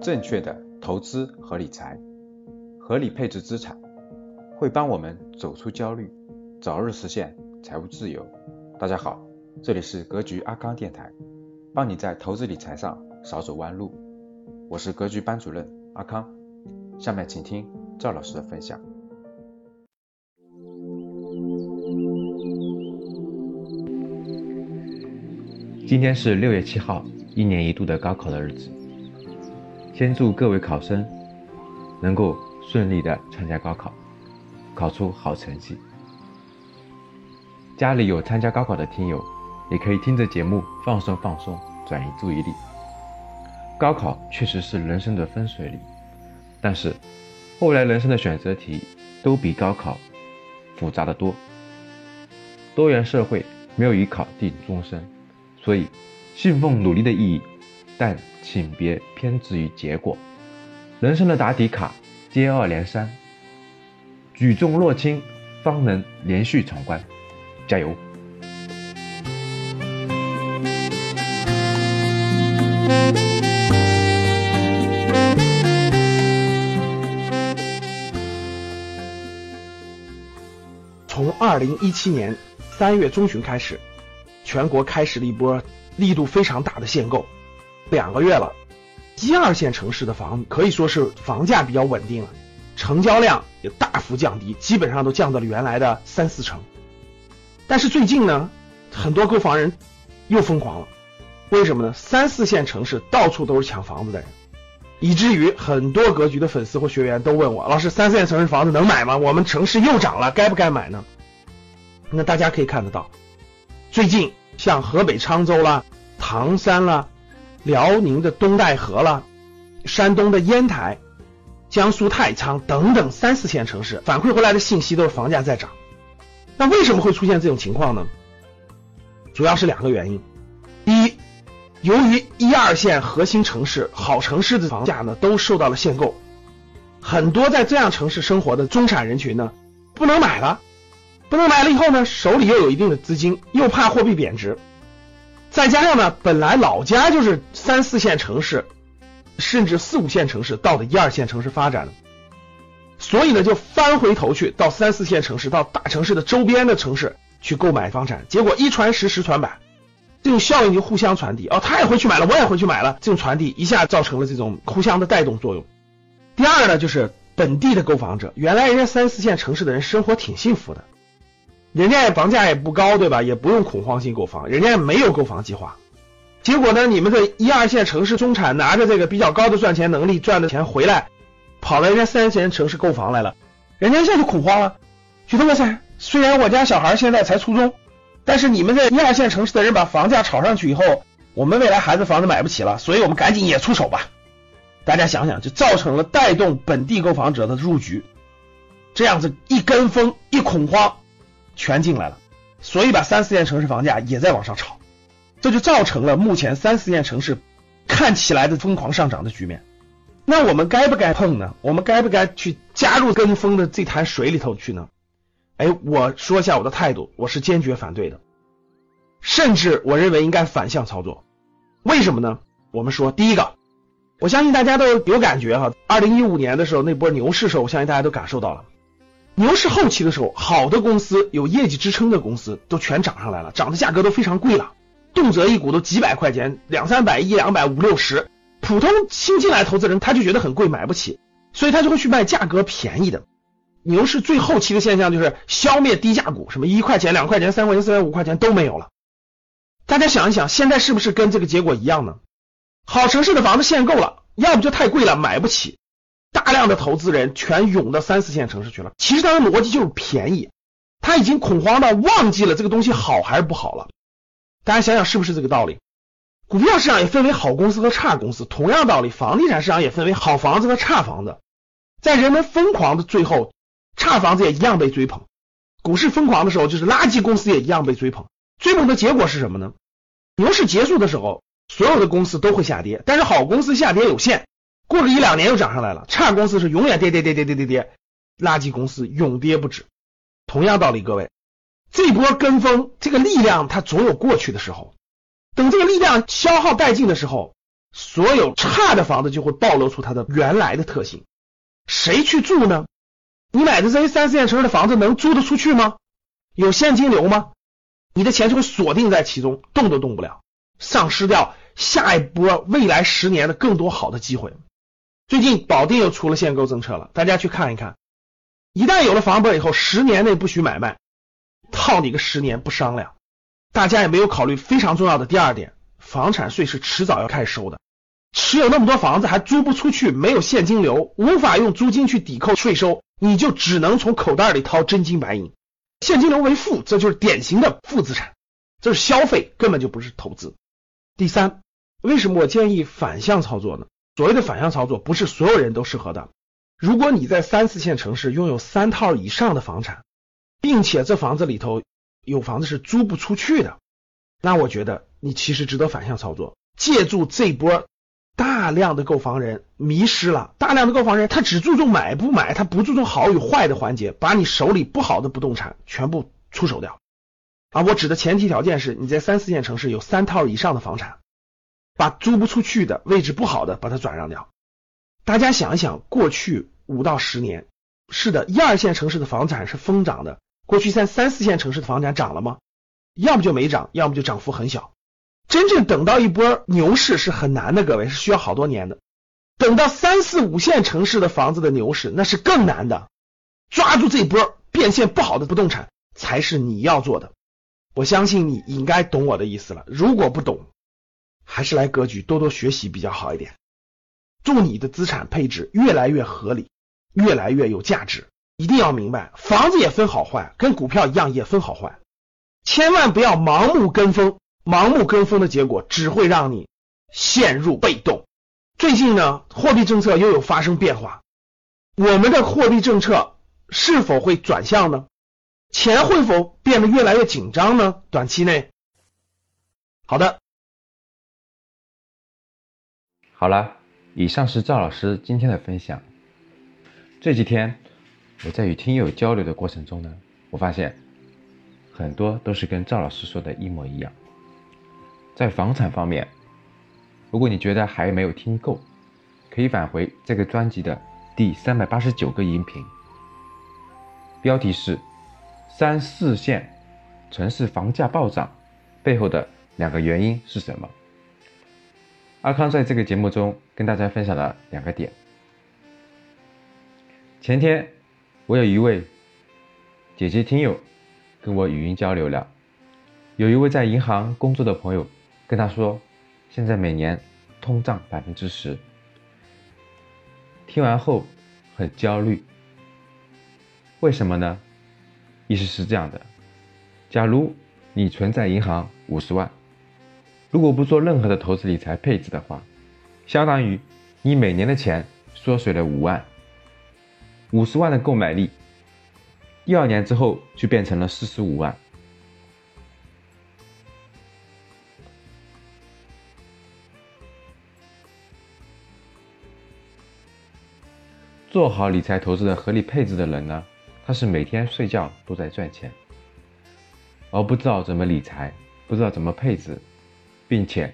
正确的投资和理财，合理配置资产，会帮我们走出焦虑，早日实现财务自由。大家好，这里是格局阿康电台，帮你在投资理财上少走弯路。我是格局班主任阿康，下面请听赵老师的分享。今天是六月七号，一年一度的高考的日子。先祝各位考生能够顺利的参加高考，考出好成绩。家里有参加高考的听友，也可以听着节目放松放松，转移注意力。高考确实是人生的分水岭，但是后来人生的选择题都比高考复杂的多。多元社会没有一考定终身。所以，信奉努力的意义，但请别偏执于结果。人生的答题卡接二连三，举重若轻，方能连续闯关。加油！从二零一七年三月中旬开始。全国开始了一波力度非常大的限购，两个月了，一二线城市的房可以说是房价比较稳定了，成交量也大幅降低，基本上都降到了原来的三四成。但是最近呢，很多购房人又疯狂了，为什么呢？三四线城市到处都是抢房子的人，以至于很多格局的粉丝或学员都问我，老师，三四线城市房子能买吗？我们城市又涨了，该不该买呢？那大家可以看得到。最近像河北沧州啦、唐山啦、辽宁的东戴河了、山东的烟台、江苏太仓等等三四线城市反馈回来的信息都是房价在涨。那为什么会出现这种情况呢？主要是两个原因。第一，由于一二线核心城市好城市的房价呢都受到了限购，很多在这样城市生活的中产人群呢不能买了。不能买了以后呢，手里又有一定的资金，又怕货币贬值，再加上呢，本来老家就是三四线城市，甚至四五线城市到的一二线城市发展的，所以呢，就翻回头去到三四线城市、到大城市的周边的城市去购买房产，结果一传十，十传百，这种效应就互相传递。哦，他也回去买了，我也回去买了，这种传递一下造成了这种互相的带动作用。第二呢，就是本地的购房者，原来人家三四线城市的人生活挺幸福的。人家也房价也不高，对吧？也不用恐慌性购房，人家也没有购房计划。结果呢，你们这一二线城市中产拿着这个比较高的赚钱能力赚的钱回来，跑到人家三线城市购房来了，人家一下就恐慌了，觉得哇塞，虽然我家小孩现在才初中，但是你们这一二线城市的人把房价炒上去以后，我们未来孩子房子买不起了，所以我们赶紧也出手吧。大家想想，就造成了带动本地购房者的入局，这样子一跟风一恐慌。全进来了，所以把三四线城市房价也在往上炒，这就造成了目前三四线城市看起来的疯狂上涨的局面。那我们该不该碰呢？我们该不该去加入跟风的这潭水里头去呢？哎，我说一下我的态度，我是坚决反对的，甚至我认为应该反向操作。为什么呢？我们说，第一个，我相信大家都有感觉哈，二零一五年的时候那波牛市时候，我相信大家都感受到了。牛市后期的时候，好的公司有业绩支撑的公司都全涨上来了，涨的价格都非常贵了，动辄一股都几百块钱，两三百、一两百、五六十。普通新进来投资人他就觉得很贵，买不起，所以他就会去卖价格便宜的。牛市最后期的现象就是消灭低价股，什么一块钱、两块钱、三块钱、四块五块钱都没有了。大家想一想，现在是不是跟这个结果一样呢？好城市的房子限购了，要不就太贵了，买不起。大量的投资人全涌到三四线城市去了，其实他的逻辑就是便宜，他已经恐慌到忘记了这个东西好还是不好了。大家想想是不是这个道理？股票市场也分为好公司和差公司，同样道理，房地产市场也分为好房子和差房子。在人们疯狂的最后，差房子也一样被追捧；股市疯狂的时候，就是垃圾公司也一样被追捧。追捧的结果是什么呢？牛市结束的时候，所有的公司都会下跌，但是好公司下跌有限。过个一两年又涨上来了，差公司是永远跌跌跌跌跌跌跌，垃圾公司永跌不止。同样道理，各位，这波跟风这个力量它总有过去的时候，等这个力量消耗殆尽的时候，所有差的房子就会暴露出它的原来的特性。谁去住呢？你买的这些三四线城市的房子能租得出去吗？有现金流吗？你的钱就会锁定在其中，动都动不了，丧失掉下一波未来十年的更多好的机会。最近保定又出了限购政策了，大家去看一看。一旦有了房本以后，十年内不许买卖，套你个十年不商量。大家也没有考虑非常重要的第二点，房产税是迟早要开始收的。持有那么多房子还租不出去，没有现金流，无法用租金去抵扣税收，你就只能从口袋里掏真金白银，现金流为负，这就是典型的负资产，这是消费，根本就不是投资。第三，为什么我建议反向操作呢？所谓的反向操作，不是所有人都适合的。如果你在三四线城市拥有三套以上的房产，并且这房子里头有房子是租不出去的，那我觉得你其实值得反向操作，借助这波。大量的购房人迷失了，大量的购房人他只注重买不买，他不注重好与坏的环节，把你手里不好的不动产全部出手掉啊！我指的前提条件是你在三四线城市有三套以上的房产，把租不出去的位置不好的把它转让掉。大家想一想，过去五到十年，是的，一二线城市的房产是疯涨的，过去三三四线城市的房产涨了吗？要么就没涨，要么就涨幅很小。真正等到一波牛市是很难的，各位是需要好多年的。等到三四五线城市的房子的牛市，那是更难的。抓住这波变现不好的不动产，才是你要做的。我相信你应该懂我的意思了。如果不懂，还是来格局多多学习比较好一点。祝你的资产配置越来越合理，越来越有价值。一定要明白，房子也分好坏，跟股票一样也分好坏。千万不要盲目跟风。盲目跟风的结果只会让你陷入被动。最近呢，货币政策又有发生变化，我们的货币政策是否会转向呢？钱会否变得越来越紧张呢？短期内，好的，好了，以上是赵老师今天的分享。这几天我在与听友交流的过程中呢，我发现很多都是跟赵老师说的一模一样。在房产方面，如果你觉得还没有听够，可以返回这个专辑的第三百八十九个音频，标题是“三四线城市房价暴涨背后的两个原因是什么”。阿康在这个节目中跟大家分享了两个点。前天我有一位姐姐听友跟我语音交流了，有一位在银行工作的朋友。跟他说，现在每年通胀百分之十。听完后很焦虑，为什么呢？意思是这样的：假如你存在银行五十万，如果不做任何的投资理财配置的话，相当于你每年的钱缩水了五万，五十万的购买力，第二年之后就变成了四十五万。做好理财投资的合理配置的人呢，他是每天睡觉都在赚钱，而不知道怎么理财，不知道怎么配置，并且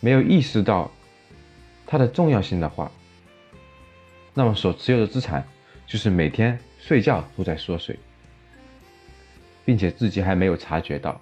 没有意识到它的重要性的话，那么所持有的资产就是每天睡觉都在缩水，并且自己还没有察觉到，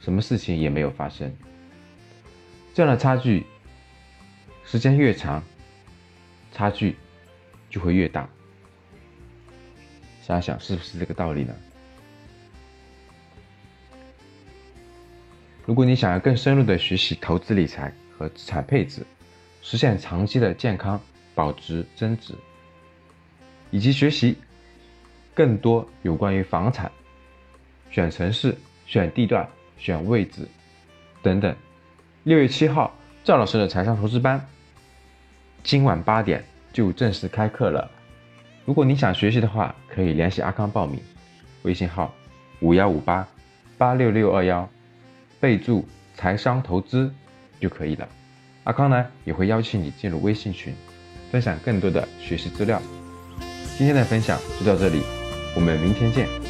什么事情也没有发生，这样的差距时间越长，差距。就会越大，想想是不是这个道理呢？如果你想要更深入的学习投资理财和资产配置，实现长期的健康保值增值，以及学习更多有关于房产、选城市、选地段、选位置等等，六月七号赵老师的财商投资班，今晚八点。就正式开课了。如果你想学习的话，可以联系阿康报名，微信号五幺五八八六六二幺，备注财商投资就可以了。阿康呢也会邀请你进入微信群，分享更多的学习资料。今天的分享就到这里，我们明天见。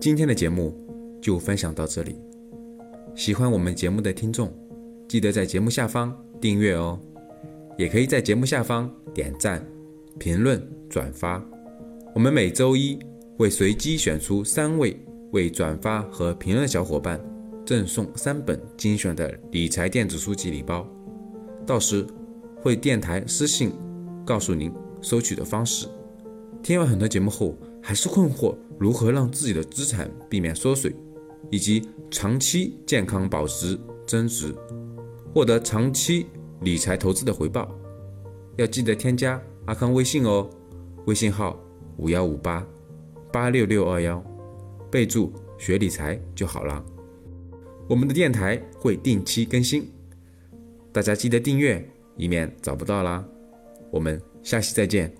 今天的节目就分享到这里。喜欢我们节目的听众，记得在节目下方订阅哦，也可以在节目下方点赞、评论、转发。我们每周一会随机选出三位为转发和评论的小伙伴，赠送三本精选的理财电子书籍礼包。到时会电台私信告诉您收取的方式。听完很多节目后，还是困惑如何让自己的资产避免缩水，以及长期健康保值增值，获得长期理财投资的回报？要记得添加阿康微信哦，微信号五幺五八八六六二幺，备注学理财就好了。我们的电台会定期更新，大家记得订阅，以免找不到啦。我们下期再见。